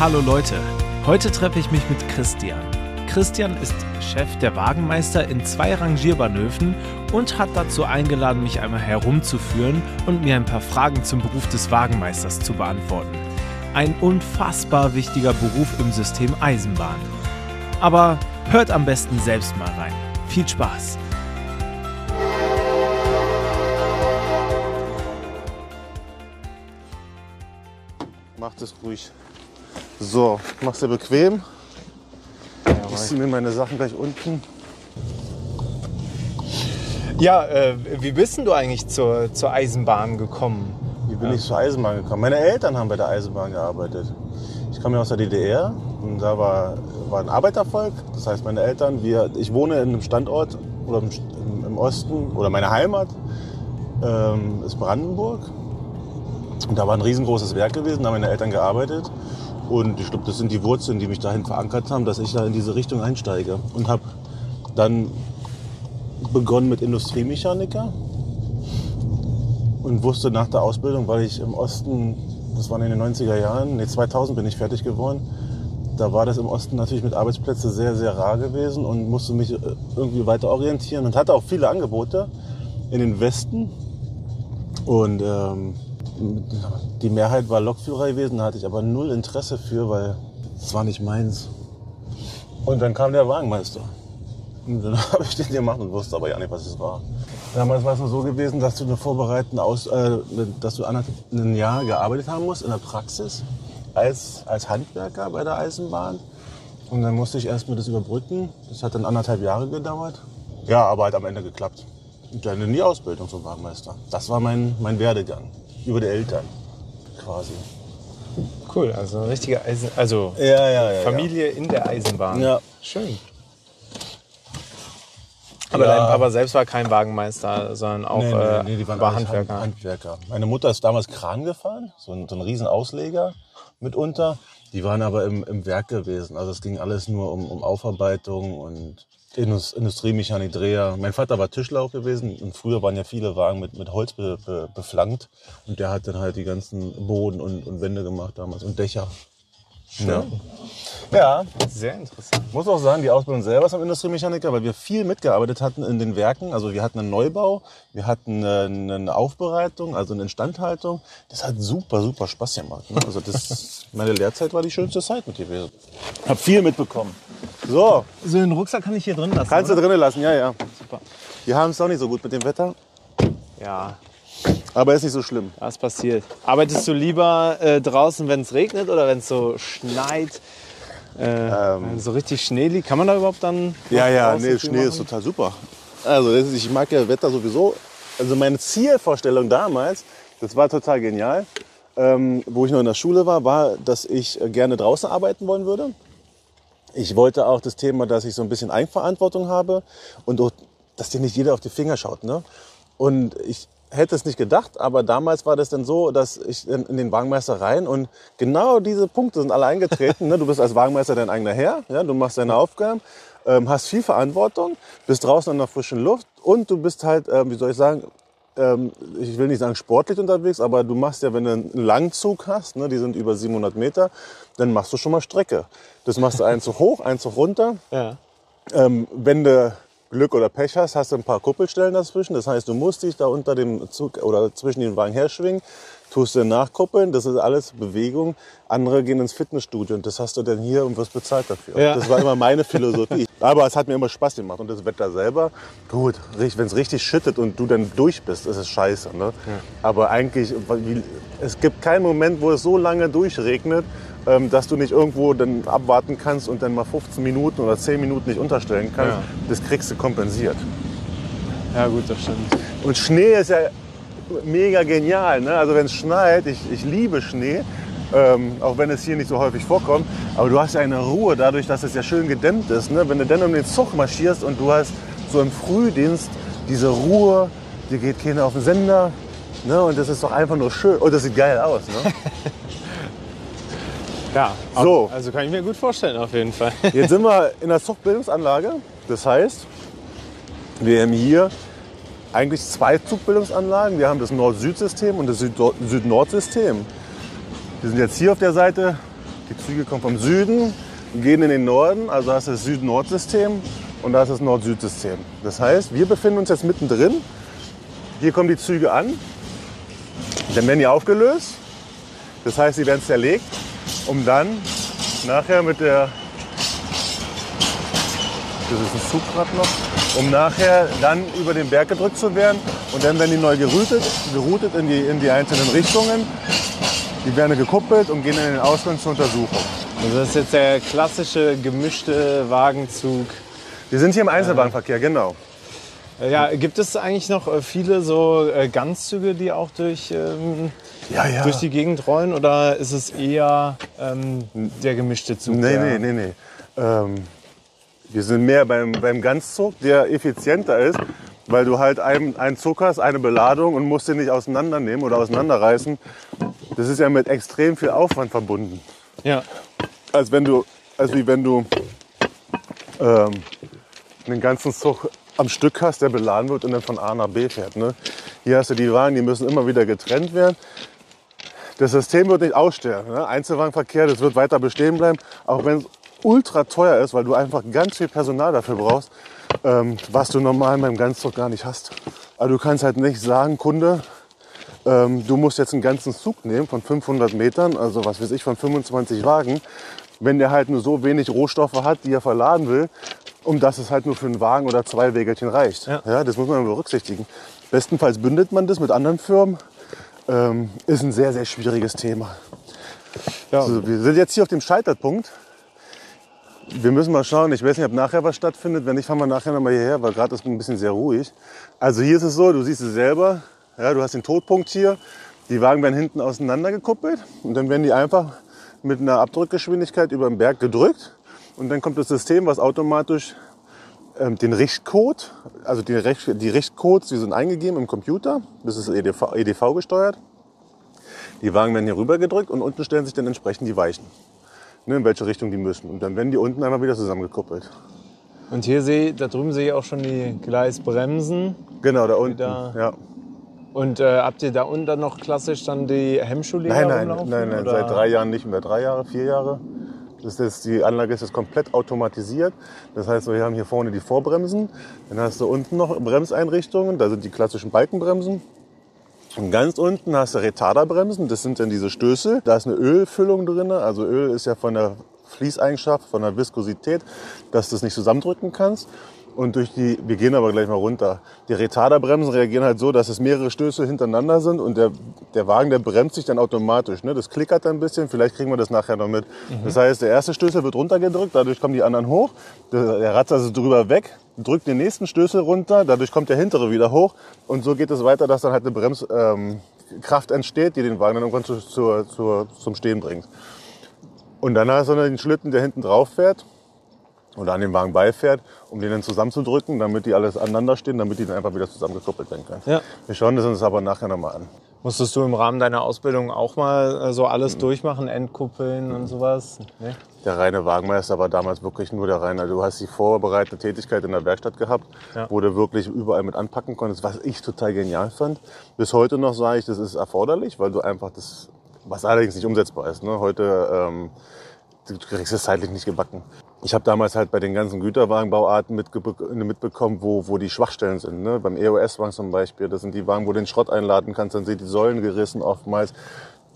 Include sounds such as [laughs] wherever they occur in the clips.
Hallo Leute, heute treffe ich mich mit Christian. Christian ist Chef der Wagenmeister in zwei Rangierbahnhöfen und hat dazu eingeladen, mich einmal herumzuführen und mir ein paar Fragen zum Beruf des Wagenmeisters zu beantworten. Ein unfassbar wichtiger Beruf im System Eisenbahn. Aber hört am besten selbst mal rein. Viel Spaß! Macht es ruhig. So, mach's dir bequem. Ich ziehe mir meine Sachen gleich unten. Ja, äh, wie bist denn du eigentlich zur, zur Eisenbahn gekommen? Wie bin ich zur Eisenbahn gekommen? Meine Eltern haben bei der Eisenbahn gearbeitet. Ich komme ja aus der DDR und da war, war ein Arbeitervolk. Das heißt, meine Eltern, wir, ich wohne in einem Standort oder im, im Osten oder meine Heimat ähm, ist Brandenburg. Und da war ein riesengroßes Werk gewesen, da haben meine Eltern gearbeitet. Und ich glaube, das sind die Wurzeln, die mich dahin verankert haben, dass ich da in diese Richtung einsteige. Und habe dann begonnen mit Industriemechaniker und wusste nach der Ausbildung, weil ich im Osten, das war in den 90er Jahren, nee, 2000 bin ich fertig geworden, da war das im Osten natürlich mit Arbeitsplätzen sehr, sehr rar gewesen und musste mich äh, irgendwie weiter orientieren und hatte auch viele Angebote in den Westen. Und ähm, die Mehrheit war Lokführer gewesen, da hatte ich aber null Interesse für, weil es war nicht meins. Und dann kam der Wagenmeister. Und dann [laughs] habe ich den gemacht und wusste aber ja nicht, was es war. Damals war es so gewesen, dass du eine vorbereitende Aus, äh, dass du ein Jahr gearbeitet haben musst in der Praxis als, als Handwerker bei der Eisenbahn. Und dann musste ich erstmal das überbrücken. Das hat dann anderthalb Jahre gedauert. Ja, aber hat am Ende geklappt. Und dann in die Ausbildung zum Wagenmeister. Das war mein, mein Werdegang. Über die Eltern quasi. Cool, also eine richtige Eisen also Ja, ja, ja. Familie in der Eisenbahn. Ja. Schön. Aber Ja. dein Papa selbst war kein Wagenmeister, sondern auch Nee, äh, nee, nee, die waren war Handwerker. Hand- Handwerker. Meine Mutter ist damals Kran gefahren, so ein, so ein riesen Ausleger mitunter. Die waren aber im, im Werk gewesen. Also es ging alles nur um, um Aufarbeitung und Indus- Industriemechanik, Dreher. Mein Vater war Tischler auch gewesen und früher waren ja viele Wagen mit, mit Holz be, be, beflankt. Und der hat dann halt die ganzen Boden und, und Wände gemacht damals und Dächer. Ja. ja, Sehr interessant. muss auch sagen, die Ausbildung selber ist am Industriemechaniker, weil wir viel mitgearbeitet hatten in den Werken. Also wir hatten einen Neubau, wir hatten eine, eine Aufbereitung, also eine Instandhaltung. Das hat super, super Spaß gemacht. Ne? Also das, [laughs] meine Lehrzeit war die schönste Zeit mit gewesen. Hab viel mitbekommen. So, So den Rucksack kann ich hier drin lassen. kannst du drinnen lassen, ja, ja. Super. Wir haben es auch nicht so gut mit dem Wetter, Ja, aber ist nicht so schlimm. was passiert? Arbeitest du lieber äh, draußen, wenn es regnet oder wenn es so schneit? Äh, wenn so richtig Schnee liegt, kann man da überhaupt dann? Ja, ja, nee, Schnee ist machen? total super. Also das ist, ich mag ja Wetter sowieso. Also meine Zielvorstellung damals, das war total genial, ähm, wo ich noch in der Schule war, war, dass ich äh, gerne draußen arbeiten wollen würde. Ich wollte auch das Thema, dass ich so ein bisschen Eigenverantwortung habe und auch, dass dir nicht jeder auf die Finger schaut. Ne? Und ich hätte es nicht gedacht, aber damals war das dann so, dass ich in, in den Wagenmeister rein und genau diese Punkte sind alle eingetreten. ne? Du bist als Wagenmeister dein eigener Herr, ja? du machst deine Aufgaben, ähm, hast viel Verantwortung, bist draußen an der frischen Luft und du bist halt, ähm, wie soll ich sagen, ähm, ich will nicht sagen sportlich unterwegs, aber du machst ja, wenn du einen Langzug hast, ne, die sind über 700 Meter, dann machst du schon mal Strecke. Das machst du einen Zug hoch, einen Zug runter. Ja. Ähm, wenn du Glück oder Pech hast, hast du ein paar Kuppelstellen dazwischen. Das heißt, du musst dich da unter dem Zug oder zwischen den Wagen herschwingen, tust du nachkuppeln. Das ist alles Bewegung. Andere gehen ins Fitnessstudio und das hast du dann hier und wirst bezahlt dafür. Ja. Das war immer meine Philosophie. [laughs] Aber es hat mir immer Spaß gemacht. Und das Wetter selber, gut, wenn es richtig schüttet und du dann durch bist, ist es scheiße. Ne? Aber eigentlich, es gibt keinen Moment, wo es so lange durchregnet, dass du nicht irgendwo dann abwarten kannst und dann mal 15 Minuten oder 10 Minuten nicht unterstellen kannst. Ja. Das kriegst du kompensiert. ja, gut, das stimmt. Und Schnee ist ja mega genial. Ne? Also wenn es schneit, ich, ich liebe Schnee, ähm, auch wenn es hier nicht so häufig vorkommt. Aber du hast ja eine Ruhe dadurch, dass es ja schön gedämmt ist. Ne? Wenn du dann um den Zug marschierst und du hast so im Frühdienst diese Ruhe, dir geht keiner auf den Sender. Ne? Und das ist doch einfach nur schön. Und das sieht geil aus. Ne? [laughs] Ja, So. also kann ich mir gut vorstellen auf jeden Fall. [laughs] Jetzt sind wir in der Zuchtbildungsanlage. Das heißt, wir haben hier eigentlich zwei Zugbildungsanlagen. Wir haben das Nord-Süd-System und das Süd- Süd-Nord-System. Wir sind jetzt hier auf der Seite. Die Züge kommen vom Süden, gehen in den Norden. Also da ist das Süd-Nord-System und da ist das Nord-Süd-System. Das heißt, wir befinden uns jetzt mittendrin. Hier kommen die Züge an. Dann werden die aufgelöst. Das heißt, sie werden zerlegt, um dann nachher mit der das ist ein Zugrad noch, um nachher dann über den Berg gedrückt zu werden. Und dann werden die neu geroutet, geroutet in, die, in die einzelnen Richtungen. Die werden gekuppelt und gehen in den Ausgang zur Untersuchung. Also das ist jetzt der klassische gemischte Wagenzug. Wir sind hier im Einzelbahnverkehr, genau. Äh, Ja, gibt es eigentlich noch äh, viele so äh, Ganzzüge, die auch durch, ähm, Ja, ja. durch die Gegend rollen? Oder ist es eher ähm, der gemischte Zug? Nee, nee, nee, nee. Ähm, wir sind mehr beim, beim Ganzzug, der effizienter ist, weil du halt einen, einen Zug hast, eine Beladung und musst den nicht auseinandernehmen oder auseinanderreißen. Das ist ja mit extrem viel Aufwand verbunden. Ja. als wenn du, als wie wenn du ähm, einen ganzen Zug am Stück hast, der beladen wird und dann von A nach B fährt. Ne? Hier hast du die Wagen, die müssen immer wieder getrennt werden. Das System wird nicht aussterben. Ne? Einzelwagenverkehr, das wird weiter bestehen bleiben, auch wenn es ultra teuer ist, weil du einfach ganz viel Personal dafür brauchst, ähm, was du normal beim Ganzzug gar nicht hast. Also du kannst halt nicht sagen, Kunde, ähm, du musst jetzt einen ganzen Zug nehmen von 500 Metern, also was weiß ich, von 25 Wagen, wenn der halt nur so wenig Rohstoffe hat, die er verladen will, um dass es halt nur für einen Wagen oder zwei Wägelchen reicht. Ja. das muss man berücksichtigen. Bestenfalls bündelt man das mit anderen Firmen. Ähm, ist ein sehr, sehr schwieriges Thema. Ja. Also, wir sind jetzt hier auf dem Scheiterpunkt. Wir müssen mal schauen. Ich weiß nicht, ob nachher was stattfindet. Wenn nicht, fahren wir nachher noch mal hierher, weil gerade ist ein bisschen sehr ruhig. Also hier ist es so, du siehst es selber. Ja, du hast den Todpunkt hier. Die Wagen werden hinten auseinander gekuppelt und dann werden die einfach mit einer Abdrückgeschwindigkeit über den Berg gedrückt. Und dann kommt das System, was automatisch den Richtcode, also die, Richt, die Richtcodes, die sind eingegeben im Computer. Das ist EDV, EDV gesteuert. Die Wagen werden hier rüber gedrückt und unten stellen sich dann entsprechend die Weichen. Ne, in welche Richtung die müssen. Und dann werden die unten einmal wieder zusammengekuppelt. Und hier sehe da drüben sehe ich auch schon die Gleisbremsen. Genau, da unten. Wieder- Ja. Und äh, habt ihr da unten dann noch klassisch dann die Hemmschuhleger Nein, nein, nein, nein, oder? seit drei Jahren nicht mehr. Drei Jahre, vier Jahre. Das ist, die Anlage ist jetzt komplett automatisiert. Das heißt, wir haben hier vorne die Vorbremsen. Dann hast du unten noch Bremseinrichtungen. Da sind die klassischen Balkenbremsen. Und ganz unten hast du Retarderbremsen. Das sind dann diese Stößel. Da ist eine Ölfüllung drin. Also Öl ist ja von der Fließeigenschaft, von der Viskosität, dass du es nicht zusammendrücken kannst. Und durch die, wir gehen aber gleich mal runter. Die Retarderbremsen reagieren halt so, dass es mehrere Stöße hintereinander sind und der, der Wagen, der bremst sich dann automatisch. Ne? Das klickert dann ein bisschen, vielleicht kriegen wir das nachher noch mit. Das heißt, der erste Stößel wird runtergedrückt, dadurch kommen die anderen hoch. Der, der Ratzer ist drüber weg, drückt den nächsten Stößel runter, dadurch kommt der hintere wieder hoch. Und so geht es weiter, dass dann halt eine Bremskraft ähm, entsteht, die den Wagen dann irgendwann zu, zu, zu, zum Stehen bringt. Und dann hast du noch den Schlitten, der hinten drauf fährt oder an dem Wagen beifährt, um den dann zusammenzudrücken, damit die alles aneinander stehen, damit die dann einfach wieder zusammengekuppelt werden können. Ja. Wir schauen das uns aber nachher nochmal an. Musstest du im Rahmen deiner Ausbildung auch mal äh, so alles durchmachen, Endkuppeln und sowas? Nee? Der reine Wagenmeister war damals wirklich nur der reine. Du hast die vorbereitende Tätigkeit in der Werkstatt gehabt, Ja. wo du wirklich überall mit anpacken konntest, was ich total genial fand. Bis heute noch sage ich, das ist erforderlich, weil du einfach das, was allerdings nicht umsetzbar ist. Ne? Heute, ähm, du kriegst es zeitlich nicht gebacken. Ich habe damals halt bei den ganzen Güterwagenbauarten mitge- mitbekommen, wo, wo die Schwachstellen sind. Ne? Beim EOS-Wagen zum Beispiel, das sind die Wagen, wo du den Schrott einladen kannst, dann sind die Säulen gerissen oftmals.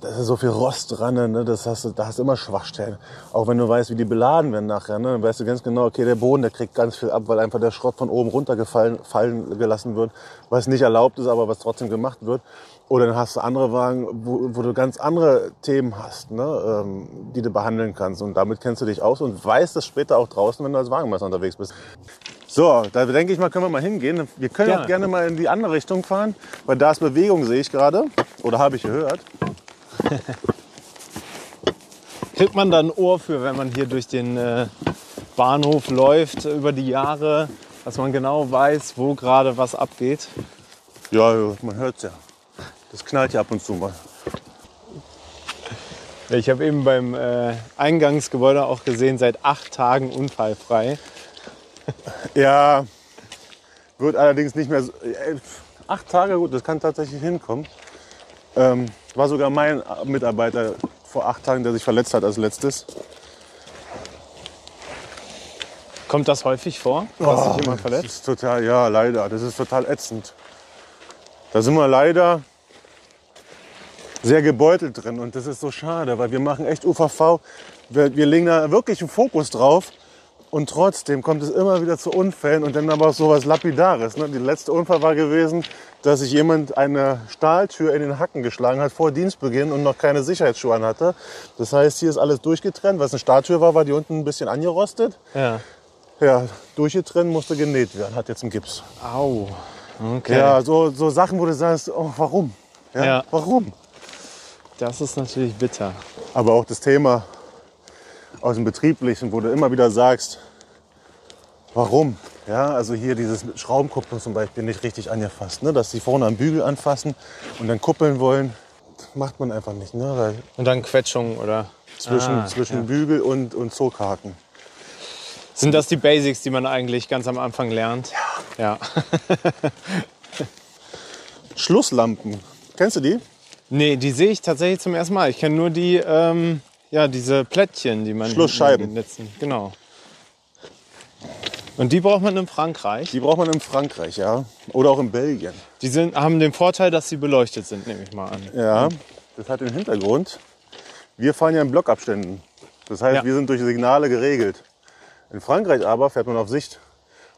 Da ist so viel Rost dran, ne? das hast du, da hast du immer Schwachstellen. Auch wenn du weißt, wie die beladen werden nachher, ne? dann weißt du ganz genau, okay, der Boden, der kriegt ganz viel ab, weil einfach der Schrott von oben runtergefallen fallen gelassen wird, was nicht erlaubt ist, aber was trotzdem gemacht wird. Oder dann hast du andere Wagen, wo, wo du ganz andere Themen hast, ne? ähm, die du behandeln kannst. Und damit kennst du dich aus und weißt das später auch draußen, wenn du als Wagenmeister unterwegs bist. So, da denke ich mal, können wir mal hingehen. Wir können Ja. auch gerne mal in die andere Richtung fahren, weil da ist Bewegung, sehe ich gerade. Oder habe ich gehört. [laughs] Kriegt man da ein Ohr für, wenn man hier durch den äh, Bahnhof läuft über die Jahre, dass man genau weiß, wo gerade was abgeht? Ja, man hört's ja. Das knallt ja ab und zu mal. Ich habe eben beim äh, Eingangsgebäude auch gesehen, seit acht Tagen unfallfrei. Ja, wird allerdings nicht mehr so. äh, Acht Tage, gut, das kann tatsächlich hinkommen. Ähm, war sogar mein Mitarbeiter vor acht Tagen, der sich verletzt hat als letztes. Kommt das häufig vor, dass sich jemand Das verletzt? ist total, ja, leider. Das ist total ätzend. Da sind wir leider sehr gebeutelt drin und das ist so schade, weil wir machen echt UVV. Wir, wir legen da wirklich einen Fokus drauf und trotzdem kommt es immer wieder zu Unfällen und dann aber auch so was Lapidares. Ne? Der letzte Unfall war gewesen, dass sich jemand eine Stahltür in den Hacken geschlagen hat vor Dienstbeginn und noch keine Sicherheitsschuhe an hatte. Das heißt, hier ist alles durchgetrennt. Was eine Stahltür war, war die unten ein bisschen angerostet. Ja. Ja, durchgetrennt, musste genäht werden, hat jetzt einen Gips. Au. Okay. Ja, so, so Sachen, wo du sagst, oh, warum? Ja, Ja. Warum? Das ist natürlich bitter. Aber auch das Thema aus dem Betrieblichen, wo du immer wieder sagst, warum? Ja, also hier dieses Schraubenkupplung zum Beispiel nicht richtig angefasst, ne? dass sie vorne am Bügel anfassen und dann kuppeln wollen, das macht man einfach nicht, ne? Und dann Quetschung oder? zwischen, Ah, zwischen ja. Bügel und, und Zughaken. Sind das die Basics, die man eigentlich ganz am Anfang lernt? Ja. Ja. [laughs] Schlusslampen, kennst du die? Nee, die sehe ich tatsächlich zum ersten Mal. Ich kenne nur die, ähm, ja, diese Plättchen, die man Schlussscheiben. Netzen- Genau. Und die braucht man in Frankreich. Die braucht man in Frankreich, ja. Oder auch in Belgien. Die sind, haben den Vorteil, dass sie beleuchtet sind, nehme ich mal an. Ja, das hat den Hintergrund. Wir fahren ja in Blockabständen. Das heißt, Ja. wir sind durch Signale geregelt. In Frankreich aber fährt man auf Sicht.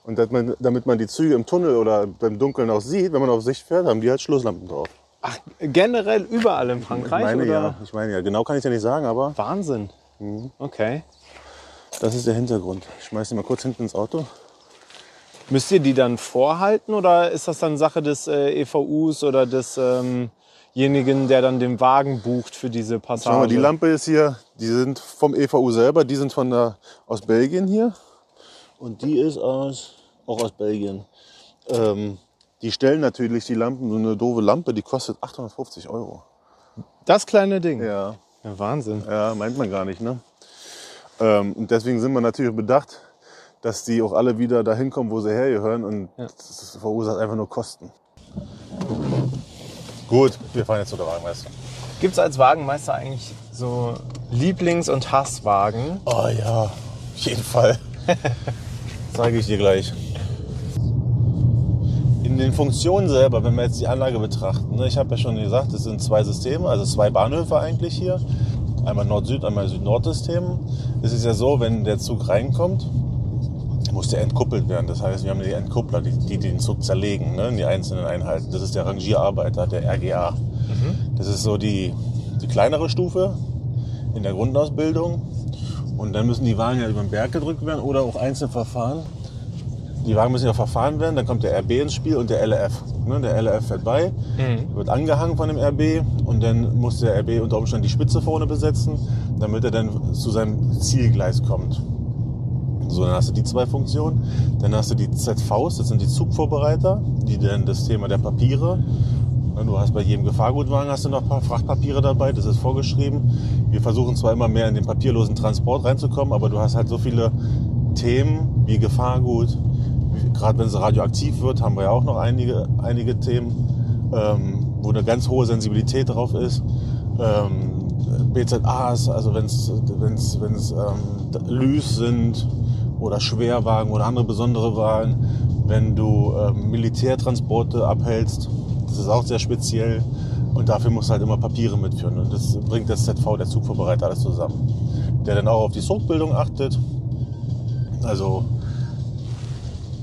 Und damit man, damit man die Züge im Tunnel oder beim Dunkeln auch sieht, wenn man auf Sicht fährt, haben die halt Schlusslampen drauf. Ach, generell überall in Frankreich? ich meine oder? ja, ich meine ja, genau kann ich ja nicht sagen, aber Wahnsinn. Mhm. Okay. das ist der Hintergrund. Ich schmeiß die mal kurz hinten ins Auto. Müsst ihr die dann vorhalten oder ist das dann Sache des äh, EVUs oder desjenigen, der dann den Wagen bucht für diese Schau mal, Passage? die Lampe ist hier, die sind vom EVU selber, die sind von der, aus Belgien hier. Und die ist aus, auch aus Belgien. Ähm, die stellen natürlich die Lampen, so eine doofe Lampe, die kostet 850 Euro. Das kleine Ding. Ja, Ja, Wahnsinn. ja meint man gar nicht, ne? Ähm, und deswegen sind wir natürlich bedacht, dass die auch alle wieder dahin kommen, wo sie hergehören. Und das verursacht einfach nur Kosten. Gut, wir fahren jetzt zu der Wagenmeister. Gibt es als Wagenmeister eigentlich so Lieblings- und Hasswagen? Oh ja, auf jeden Fall. [laughs] Zeige ich dir gleich. In den Funktionen selber, wenn wir jetzt die Anlage betrachten, ne, ich habe ja schon gesagt, es sind zwei Systeme, also zwei Bahnhöfe eigentlich hier. Einmal Nord-Süd, einmal Süd-Nord-System. Es ist ja so, wenn der Zug reinkommt, muss der entkuppelt werden. Das heißt, wir haben die Entkuppler, die, die den Zug zerlegen ne, in die einzelnen Einheiten. Das ist der Rangierarbeiter, der RGA. Das ist so die, die kleinere Stufe in der Grundausbildung. Und dann müssen die Wagen ja über den Berg gedrückt werden oder auch einzeln verfahren. Die Wagen müssen ja verfahren werden, dann kommt der RB ins Spiel und der LF. Ne, der LF fährt bei, wird angehangen von dem RB und dann muss der RB unter Umständen die Spitze vorne besetzen, damit er dann zu seinem Zielgleis kommt. So, dann hast du die zwei Funktionen. Dann hast du die ZVs, das sind die Zugvorbereiter, die dann das Thema der Papiere. ne, Du hast bei jedem Gefahrgutwagen hast du noch ein paar Frachtpapiere dabei, das ist vorgeschrieben. Wir versuchen zwar immer mehr in den papierlosen Transport reinzukommen, aber du hast halt so viele Themen wie Gefahrgut. Gerade wenn es radioaktiv wird, haben wir ja auch noch einige, einige Themen, ähm, wo eine ganz hohe Sensibilität drauf ist. Ähm, BZAs, also wenn es wenn's, ähm, Lys sind oder Schwerwagen oder andere besondere Wagen, wenn du ähm, Militärtransporte abhältst, das ist auch sehr speziell und dafür musst du halt immer Papiere mitführen und das bringt das ZV, der Zugvorbereiter, alles zusammen. Der dann auch auf die Zugbildung achtet, also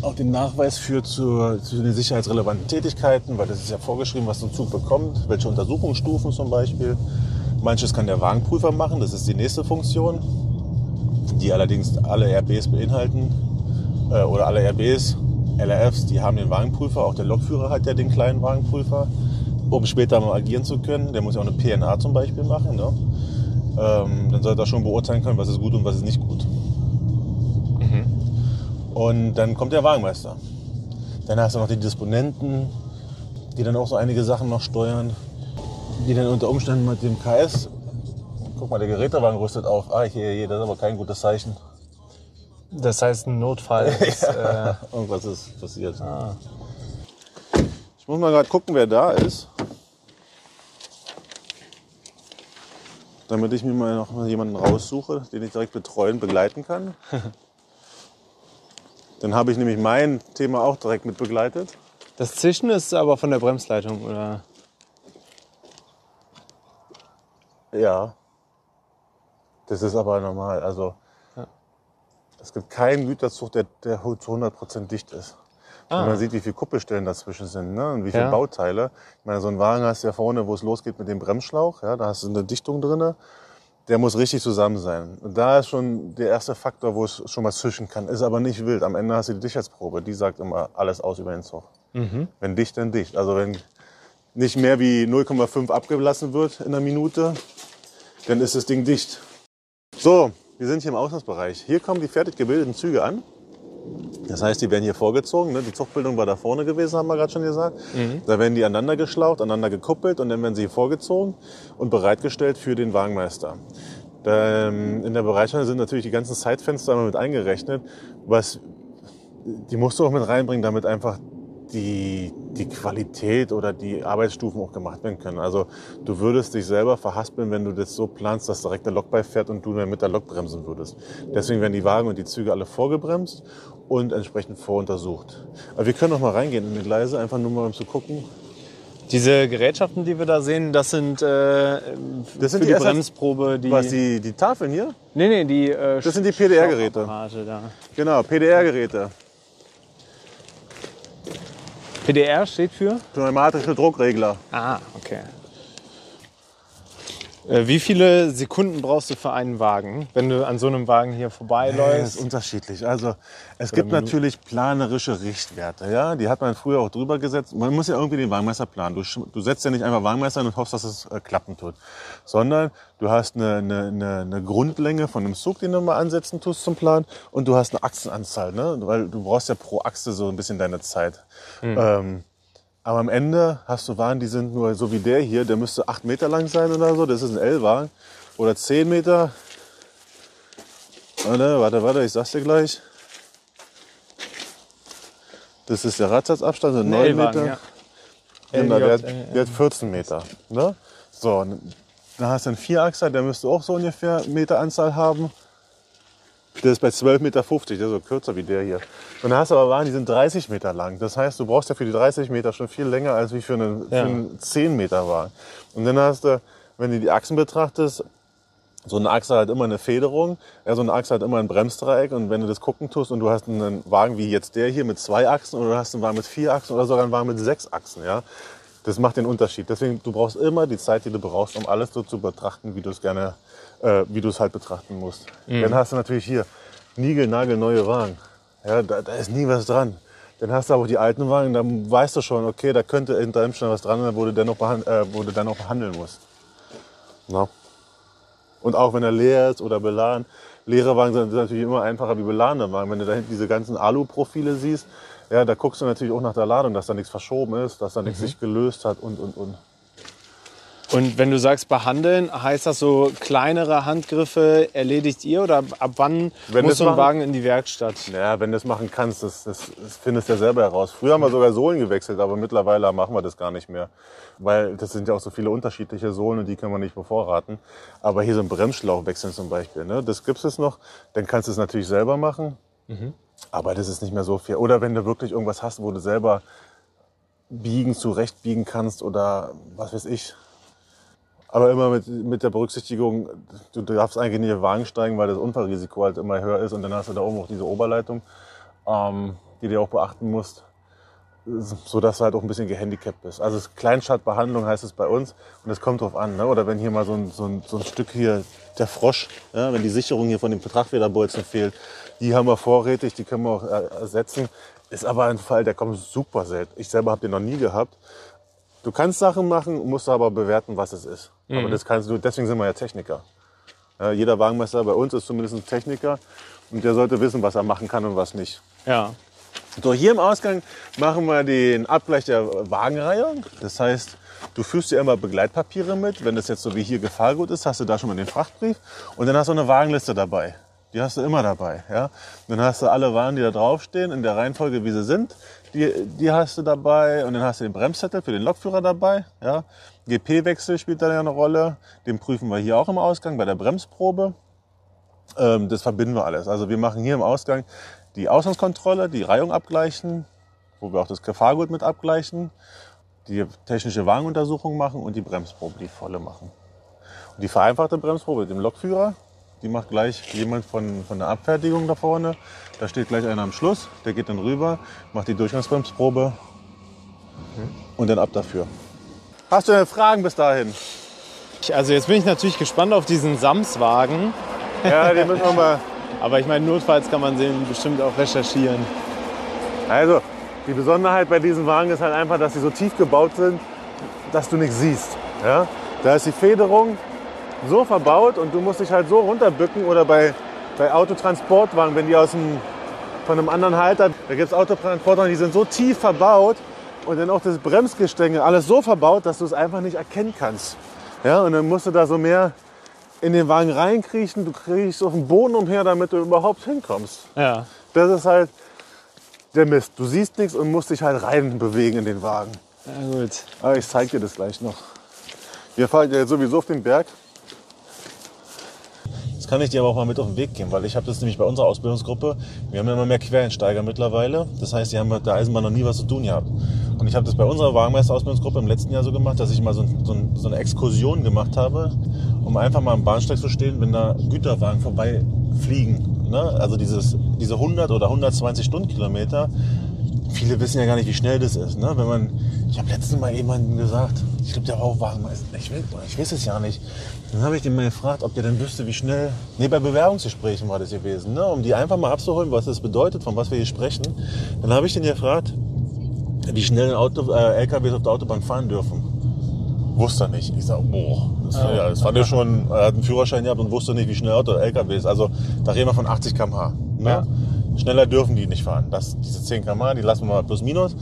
auch den Nachweis führt zu, zu den sicherheitsrelevanten Tätigkeiten, weil das ist ja vorgeschrieben, was so ein Zug bekommt, welche Untersuchungsstufen zum Beispiel. Manches kann der Wagenprüfer machen, das ist die nächste Funktion, die allerdings alle RBs beinhalten, äh, oder alle RBs, LRFs, die haben den Wagenprüfer, auch der Lokführer hat ja den kleinen Wagenprüfer, um später mal agieren zu können. Der muss ja auch eine PNA zum Beispiel machen. Ne? Ähm, dann sollte er schon beurteilen können, was ist gut und was ist nicht gut. Und dann kommt der Wagenmeister. Dann hast du noch die Disponenten, die dann auch so einige Sachen noch steuern, die dann unter Umständen mit dem KS Guck mal, der Gerätewagen rüstet auf. Ah, hier, hier, das ist aber kein gutes Zeichen. Das heißt, ein Notfall [laughs] ist. äh, Irgendwas ist passiert. Ich muss mal gerade gucken, wer da ist. Damit ich mir mal noch mal jemanden raussuche, den ich direkt betreuen, begleiten kann. [laughs] Dann habe ich nämlich mein Thema auch direkt mit begleitet. das Zischen ist aber von der Bremsleitung, oder? Ja. Das ist aber normal. Also es gibt keinen Güterzug, der, der zu 100% dicht ist. Wenn man sieht, wie viele Kuppelstellen dazwischen sind ne? und wie viele Ja. Bauteile. Ich meine, so ein Wagen hast du ja vorne, wo es losgeht mit dem Bremsschlauch. Ja? Da hast du eine Dichtung drinne. Der muss richtig zusammen sein. Und da ist schon der erste Faktor, wo es schon mal zwischen kann. Ist aber nicht wild. Am Ende hast du die Dichtheitsprobe. Die sagt immer alles aus über den Zug. Wenn dicht, dann dicht. Also wenn nicht mehr wie 0,5 abgelassen wird in einer Minute, dann ist das Ding dicht. So, wir sind hier im Ausgangsbereich. Hier kommen die fertig gebildeten Züge an. Das heißt, die werden hier vorgezogen. Ne? Die Zuchtbildung war da vorne gewesen, haben wir gerade schon gesagt. Da werden die aneinander geschlaucht, aneinander gekuppelt und dann werden sie hier vorgezogen und bereitgestellt für den Wagenmeister. Ähm, in der Bereitstellung sind natürlich die ganzen Zeitfenster immer mit eingerechnet. Was, die musst du auch mit reinbringen, damit einfach die, die Qualität oder die Arbeitsstufen auch gemacht werden können. Also du würdest dich selber verhaspeln, wenn du das so planst, dass direkt der Lok beifährt und du dann mit der Lok bremsen würdest. Deswegen werden die Wagen und die Züge alle vorgebremst und entsprechend voruntersucht. Aber wir können noch mal reingehen in die Gleise, einfach nur mal um zu gucken. Diese Gerätschaften, die wir da sehen, das sind, äh, Das sind für die die, Bremsprobe, die. Was, die, die Tafeln hier? nee, nee, die. Äh, Das sind die PDR-Geräte. Genau, PDR-Geräte. PDR steht für? Pneumatische Druckregler. Ah, okay. Äh, wie viele Sekunden brauchst du für einen Wagen, wenn du an so einem Wagen hier Das ist vorbeiläufst? unterschiedlich. Also es gibt natürlich planerische Richtwerte. Ja? Die hat man früher auch drüber gesetzt. Man muss ja irgendwie den Wagenmeister planen. Du, du setzt ja nicht einfach Wagenmeister und hoffst, dass es äh, klappen tut. Sondern du hast eine, eine, eine, eine Grundlänge von einem Zug, den du mal ansetzen tust zum Plan. Und du hast eine Achsenanzahl. Ne? Weil du brauchst ja pro Achse so ein bisschen deine Zeit. Ähm, aber am Ende hast du Wagen, die sind nur so wie der hier, der müsste acht Meter lang sein oder so. Das ist ein L-Wagen. Oder zehn Meter. Warte, warte, warte, ich sag's dir gleich. Das ist der Radsatzabstand, so Ein 9 L-Wagen, Meter. ja. Genau, der, hat, der hat 14 Meter. Ne? So, dann hast du einen Vierachser, der müsste auch so ungefähr Meter Anzahl haben. Der ist bei 12,50 Meter, der ist so kürzer wie der hier. Und dann hast du aber Wagen, die sind 30 Meter lang. Das heißt, du brauchst ja für die 30 Meter schon viel länger als wie für einen, für Ja. einen 10 Meter Wagen. Und dann hast du, wenn du die Achsen betrachtest, so eine Achse hat immer eine Federung, ja, so eine Achse hat immer ein Bremsdreieck und wenn du das gucken tust und du hast einen Wagen wie jetzt der hier mit zwei Achsen oder du hast einen Wagen mit vier Achsen oder sogar einen Wagen mit sechs Achsen, ja, das macht den Unterschied. Deswegen, du brauchst immer die Zeit, die du brauchst, um alles so zu betrachten, wie du es gerne, äh, wie du es halt betrachten musst. Dann hast du natürlich hier niegelnagelneue Wagen. Ja, da, da ist nie was dran. Dann hast du aber die alten Wagen, da weißt du schon, okay, da könnte hinter einem schon was dran sein, wo du dennoch, behand äh, wo du dennoch behandeln musst. Na? Und auch wenn er leer ist oder beladen. Leere Wagen sind natürlich immer einfacher wie beladene Wagen. Wenn du da hinten diese ganzen Alu-Profile siehst, ja, da guckst du natürlich auch nach der Ladung, dass da nichts verschoben ist, dass da nichts sich gelöst hat und, und, und. Und wenn du sagst behandeln, heißt das so kleinere Handgriffe erledigt ihr oder ab wann Wenn muss so ein machen- Wagen in die Werkstatt? Ja, wenn du das machen kannst, das, das, das findest du ja selber heraus. Früher haben wir sogar Sohlen gewechselt, aber mittlerweile machen wir das gar nicht mehr. Weil das sind ja auch so viele unterschiedliche Sohlen und die können wir nicht bevorraten. Aber hier so ein Bremsschlauch wechseln zum Beispiel, ne? das gibt es noch. Dann kannst du es natürlich selber machen. Aber das ist nicht mehr so viel. Oder wenn du wirklich irgendwas hast, wo du selber biegen, zurechtbiegen kannst oder was weiß ich. Aber immer mit, mit der Berücksichtigung, du darfst eigentlich nicht in den Wagen steigen, weil das Unfallrisiko halt immer höher ist. Und dann hast du da oben auch diese Oberleitung, ähm, die du auch beachten musst, so dass du halt auch ein bisschen gehandicapt bist. Also Kleinstadtbehandlung heißt es bei uns und es kommt drauf an. Ne? Oder wenn hier mal so ein, so, ein, so ein Stück hier, der Frosch, ja, wenn die Sicherung hier von dem Tragfederbolzen fehlt, die haben wir vorrätig, die können wir auch ersetzen. Ist aber ein Fall, der kommt super selten. Ich selber habe den noch nie gehabt. Du kannst Sachen machen, musst aber bewerten, was es ist. Aber das kannst du, deswegen sind wir ja Techniker. Ja, jeder Wagenmeister bei uns ist zumindest ein Techniker und der sollte wissen, was er machen kann und was nicht. Ja. So, hier im Ausgang machen wir den Abgleich der Wagenreihung. Das heißt, du führst dir immer Begleitpapiere mit. Wenn das jetzt so wie hier Gefahrgut ist, hast du da schon mal den Frachtbrief. Und dann hast du eine Wagenliste dabei. Die hast du immer dabei. Ja? Dann hast du alle Wagen, die da draufstehen, in der Reihenfolge, wie sie sind. Die, die hast du dabei. Und dann hast du den Bremszettel für den Lokführer dabei. Ja? GP-Wechsel spielt da ja eine Rolle. Den prüfen wir hier auch im Ausgang bei der Bremsprobe. Ähm, das verbinden wir alles. Also wir machen hier im Ausgang die Ausgangskontrolle, die Reihung abgleichen, wo wir auch das Gefahrgut mit abgleichen, die technische Wagenuntersuchung machen und die Bremsprobe, die volle machen. Und die vereinfachte Bremsprobe mit dem Lokführer, die macht gleich jemand von, von der Abfertigung da vorne. Da steht gleich einer am Schluss, der geht dann rüber, macht die Durchgangsbremsprobe und dann ab dafür. Hast du denn Fragen bis dahin? Also jetzt bin ich natürlich gespannt auf diesen Samswagen. Ja, den müssen wir mal. [laughs] Aber ich meine, notfalls kann man den bestimmt auch recherchieren. Also, die Besonderheit bei diesen Wagen ist halt einfach, dass sie so tief gebaut sind, dass du nichts siehst. Ja? Da ist die Federung so verbaut und du musst dich halt so runterbücken oder bei, bei Autotransportwagen, wenn die aus dem, von einem anderen Halter, da gibt es Autotransportwagen, die sind so tief verbaut und dann auch das Bremsgestänge, alles so verbaut, dass du es einfach nicht erkennen kannst. Ja, und dann musst du da so mehr in den Wagen reinkriechen, du kriechst auf den Boden umher, damit du überhaupt hinkommst. Ja. Das ist halt der Mist. Du siehst nichts und musst dich halt rein bewegen in den Wagen. Na gut. Aber ich zeige dir das gleich noch. Wir fahren ja jetzt sowieso auf den Berg. Das kann ich dir aber auch mal mit auf den Weg geben, weil ich habe das nämlich bei unserer Ausbildungsgruppe. Wir haben ja immer mehr Quereinsteiger mittlerweile. Das heißt, die haben mit der Eisenbahn noch nie was zu tun gehabt. Und ich habe das bei unserer Wagenmeister-Ausbildungsgruppe im letzten Jahr so gemacht, dass ich mal so, so, so eine Exkursion gemacht habe, um einfach mal am Bahnsteig zu stehen, wenn da Güterwagen vorbeifliegen. Ne? Also dieses, diese 100 oder 120 Stundenkilometer. Viele wissen ja gar nicht, wie schnell das ist. Ne? Wenn man, ich habe letztens mal jemandem gesagt, ich glaube, der war auch Wagenmeister. Ich, will, ich weiß es ja nicht. Dann habe ich den mal gefragt, ob der denn wüsste, wie schnell. Nee, bei Bewerbungsgesprächen war das gewesen, ne? um die einfach mal abzuholen, was das bedeutet, von was wir hier sprechen. Dann habe ich den gefragt, wie schnell Auto, äh, LKWs auf der Autobahn fahren dürfen. Wusste er nicht. Ich sage, boah, das, Ah. ja, das fand er schon, er hat einen Führerschein gehabt und wusste nicht, wie schnell Auto LKWs. Also da reden wir von 80 km/h. Ne? Ja. Schneller dürfen die nicht fahren. Das, diese 10 km/h, die lassen wir mal plus minus.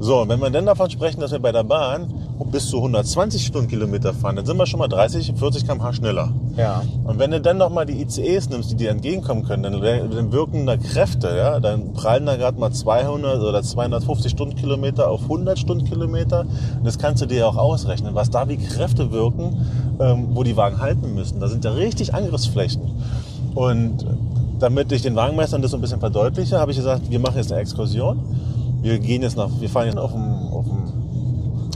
So, wenn wir dann davon sprechen, dass wir bei der Bahn bis zu 120 Stundenkilometer fahren, dann sind wir schon mal 30, 40 km/h schneller. Ja. Und wenn du dann noch mal die ICEs nimmst, die dir entgegenkommen können, dann, dann wirken da Kräfte, ja, dann prallen da gerade mal 200 oder 250 Stundenkilometer auf 100 Stundenkilometer. Und das kannst du dir auch ausrechnen, was da wie Kräfte wirken, ähm, wo die Wagen halten müssen. Da sind ja richtig Angriffsflächen. Und damit ich den Wagenmeistern das so ein bisschen verdeutliche, habe ich gesagt, wir machen jetzt eine Exkursion. Wir gehen jetzt nach, wir fahren jetzt auf dem, auf dem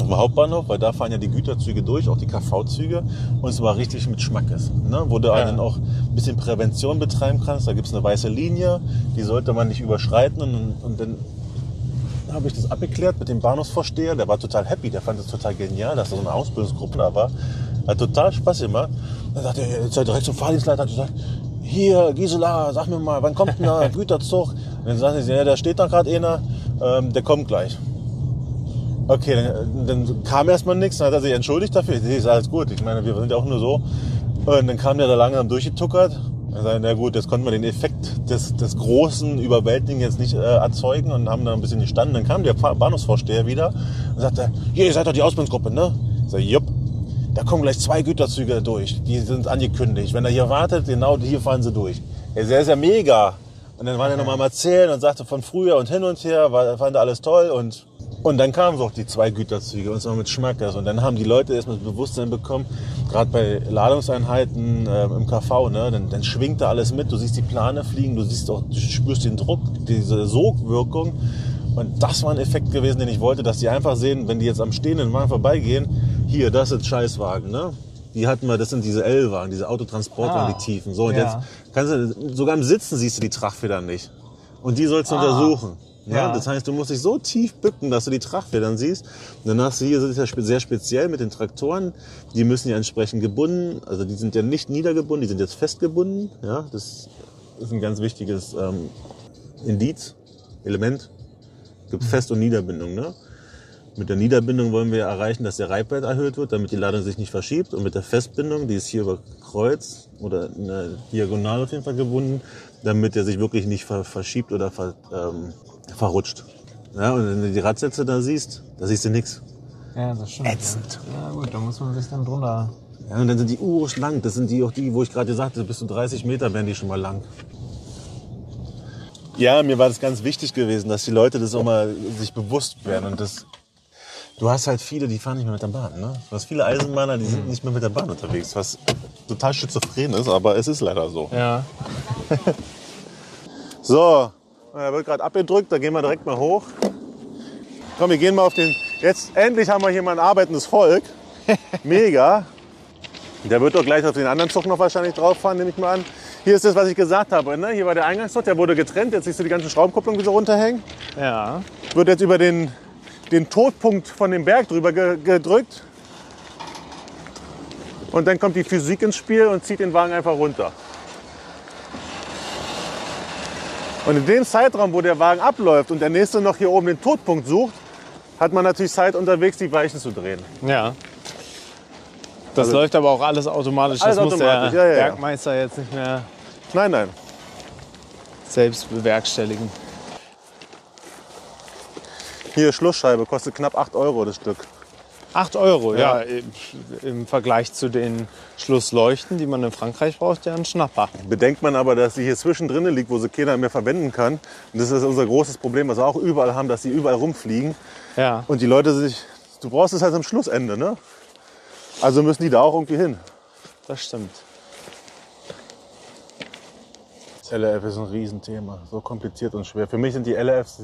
auf dem Hauptbahnhof, weil da fahren ja die Güterzüge durch, auch die KV-Züge. Und es war richtig mit Schmackes. Ne? Wo du Ja. dann auch ein bisschen Prävention betreiben kannst. Da gibt es eine weiße Linie, die sollte man nicht überschreiten. Und, und dann habe ich das abgeklärt mit dem Bahnhofsvorsteher. Der war total happy, der fand es total genial, dass da so eine Ausbildungsgruppe da war. Hat total Spaß gemacht. Dann sagt er, jetzt direkt zum Fahrdienstleiter, hat gesagt, hier Gisela, sag mir mal, wann kommt der [laughs] Güterzug? Dann sagt sie, ja, da steht da gerade einer, ähm, der kommt gleich. Okay, dann, dann kam erstmal nichts, dann hat er sich entschuldigt dafür. Ich ist alles gut. Ich meine, wir sind ja auch nur so. Und dann kam der da langsam durchgetuckert. Dann sagte, na gut, jetzt konnten wir den Effekt des, des großen Überwältigen jetzt nicht äh, erzeugen und haben dann ein bisschen gestanden. Dann kam der Bahnhofsvorsteher wieder und sagte, hier, ihr seid doch die Ausbildungsgruppe, ne? Ich sag, jupp. Da kommen gleich zwei Güterzüge durch. Die sind angekündigt. Wenn er hier wartet, genau hier fahren sie durch. Der ist ja mega. Und dann waren er nochmal am Erzählen und sagte von früher und hin und her, war, fand er alles toll. Und, und dann kamen so auch die zwei Güterzüge und zwar mit Schmackes. Und dann haben die Leute erstmal das Bewusstsein bekommen, gerade bei Ladungseinheiten äh, im KV, ne, dann, dann schwingt da alles mit. Du siehst die Plane fliegen, du siehst auch, du spürst den Druck, diese Sogwirkung. Und das war ein Effekt gewesen, den ich wollte, dass die einfach sehen, wenn die jetzt am stehenden Wagen vorbeigehen, hier, das sind Scheißwagen, ne? Die hatten wir, das sind diese L-Wagen, diese Autotransportwagen, Ah, die tiefen. So, und ja. jetzt kannst du, sogar im Sitzen siehst du die Tragfedern nicht. Und die sollst du Ah, untersuchen. Ja, ja. Das heißt, du musst dich so tief bücken, dass du die Tragfedern siehst. Und dann hast du hier, das ist ja sehr speziell mit den Traktoren. Die müssen ja entsprechend gebunden, also die sind ja nicht niedergebunden, die sind jetzt festgebunden. Ja, das ist ein ganz wichtiges ähm, Indiz, Element. Gibt Fest- und Niederbindung. Ne? Mit der Niederbindung wollen wir erreichen, dass der Reibwert erhöht wird, damit die Ladung sich nicht verschiebt. Und mit der Festbindung, die ist hier über Kreuz oder Diagonal auf jeden Fall gebunden, damit er sich wirklich nicht ver verschiebt oder ver ähm, verrutscht. Ja, und wenn du die Radsätze da siehst, da siehst du nichts. Ja, das stimmt. Ätzend. Ja, gut, da muss man sich dann drunter. Ja, und dann sind die urisch lang. Das sind die auch die, wo ich gerade gesagt habe, bis zu 30 Meter werden die schon mal lang. Ja, mir war das ganz wichtig gewesen, dass die Leute das auch mal sich bewusst werden. Und das, du hast halt viele, die fahren nicht mehr mit der Bahn. Ne? Du hast viele Eisenbahner, die sind nicht mehr mit der Bahn unterwegs, was total schizophren ist, aber es ist leider so. Ja. [laughs] So, er wird gerade abgedrückt, da gehen wir direkt mal hoch. Komm, wir gehen mal auf den. Jetzt endlich haben wir hier mal ein arbeitendes Volk. [laughs] Mega. Der wird doch gleich auf den anderen Zug noch wahrscheinlich drauf fahren, nehme ich mal an. Hier ist das, was ich gesagt habe. Ne? Hier war der Eingangszug, der wurde getrennt. Jetzt siehst du die ganzen Schraubenkupplungen, wie sie runterhängen. Ja. Wird jetzt über den, den Todpunkt von dem Berg drüber ge gedrückt. Und dann kommt die Physik ins Spiel und zieht den Wagen einfach runter. Und in dem Zeitraum, wo der Wagen abläuft und der nächste noch hier oben den Todpunkt sucht, hat man natürlich Zeit unterwegs, die Weichen zu drehen. Ja. Das Also- läuft aber auch alles automatisch. Alles das muss automatisch, der ja, ja, ja. Bergmeister jetzt nicht mehr Nein, nein. selbst bewerkstelligen. Hier Schlussscheibe, kostet knapp 8 Euro das Stück. 8 Euro, ja. Ja. im- Im Vergleich zu den Schlussleuchten, die man in Frankreich braucht, ja ein Schnapper. Bedenkt man aber, dass sie hier zwischendrin liegt, wo sie keiner mehr verwenden kann. Und das ist unser großes Problem, was wir auch überall haben, dass sie überall rumfliegen. Ja. Und die Leute sich, du brauchst es halt am Schlussende, ne? Also müssen die da auch irgendwie hin. Das stimmt. Das LRF ist ein Riesenthema, so kompliziert und schwer. Für mich sind die LRFs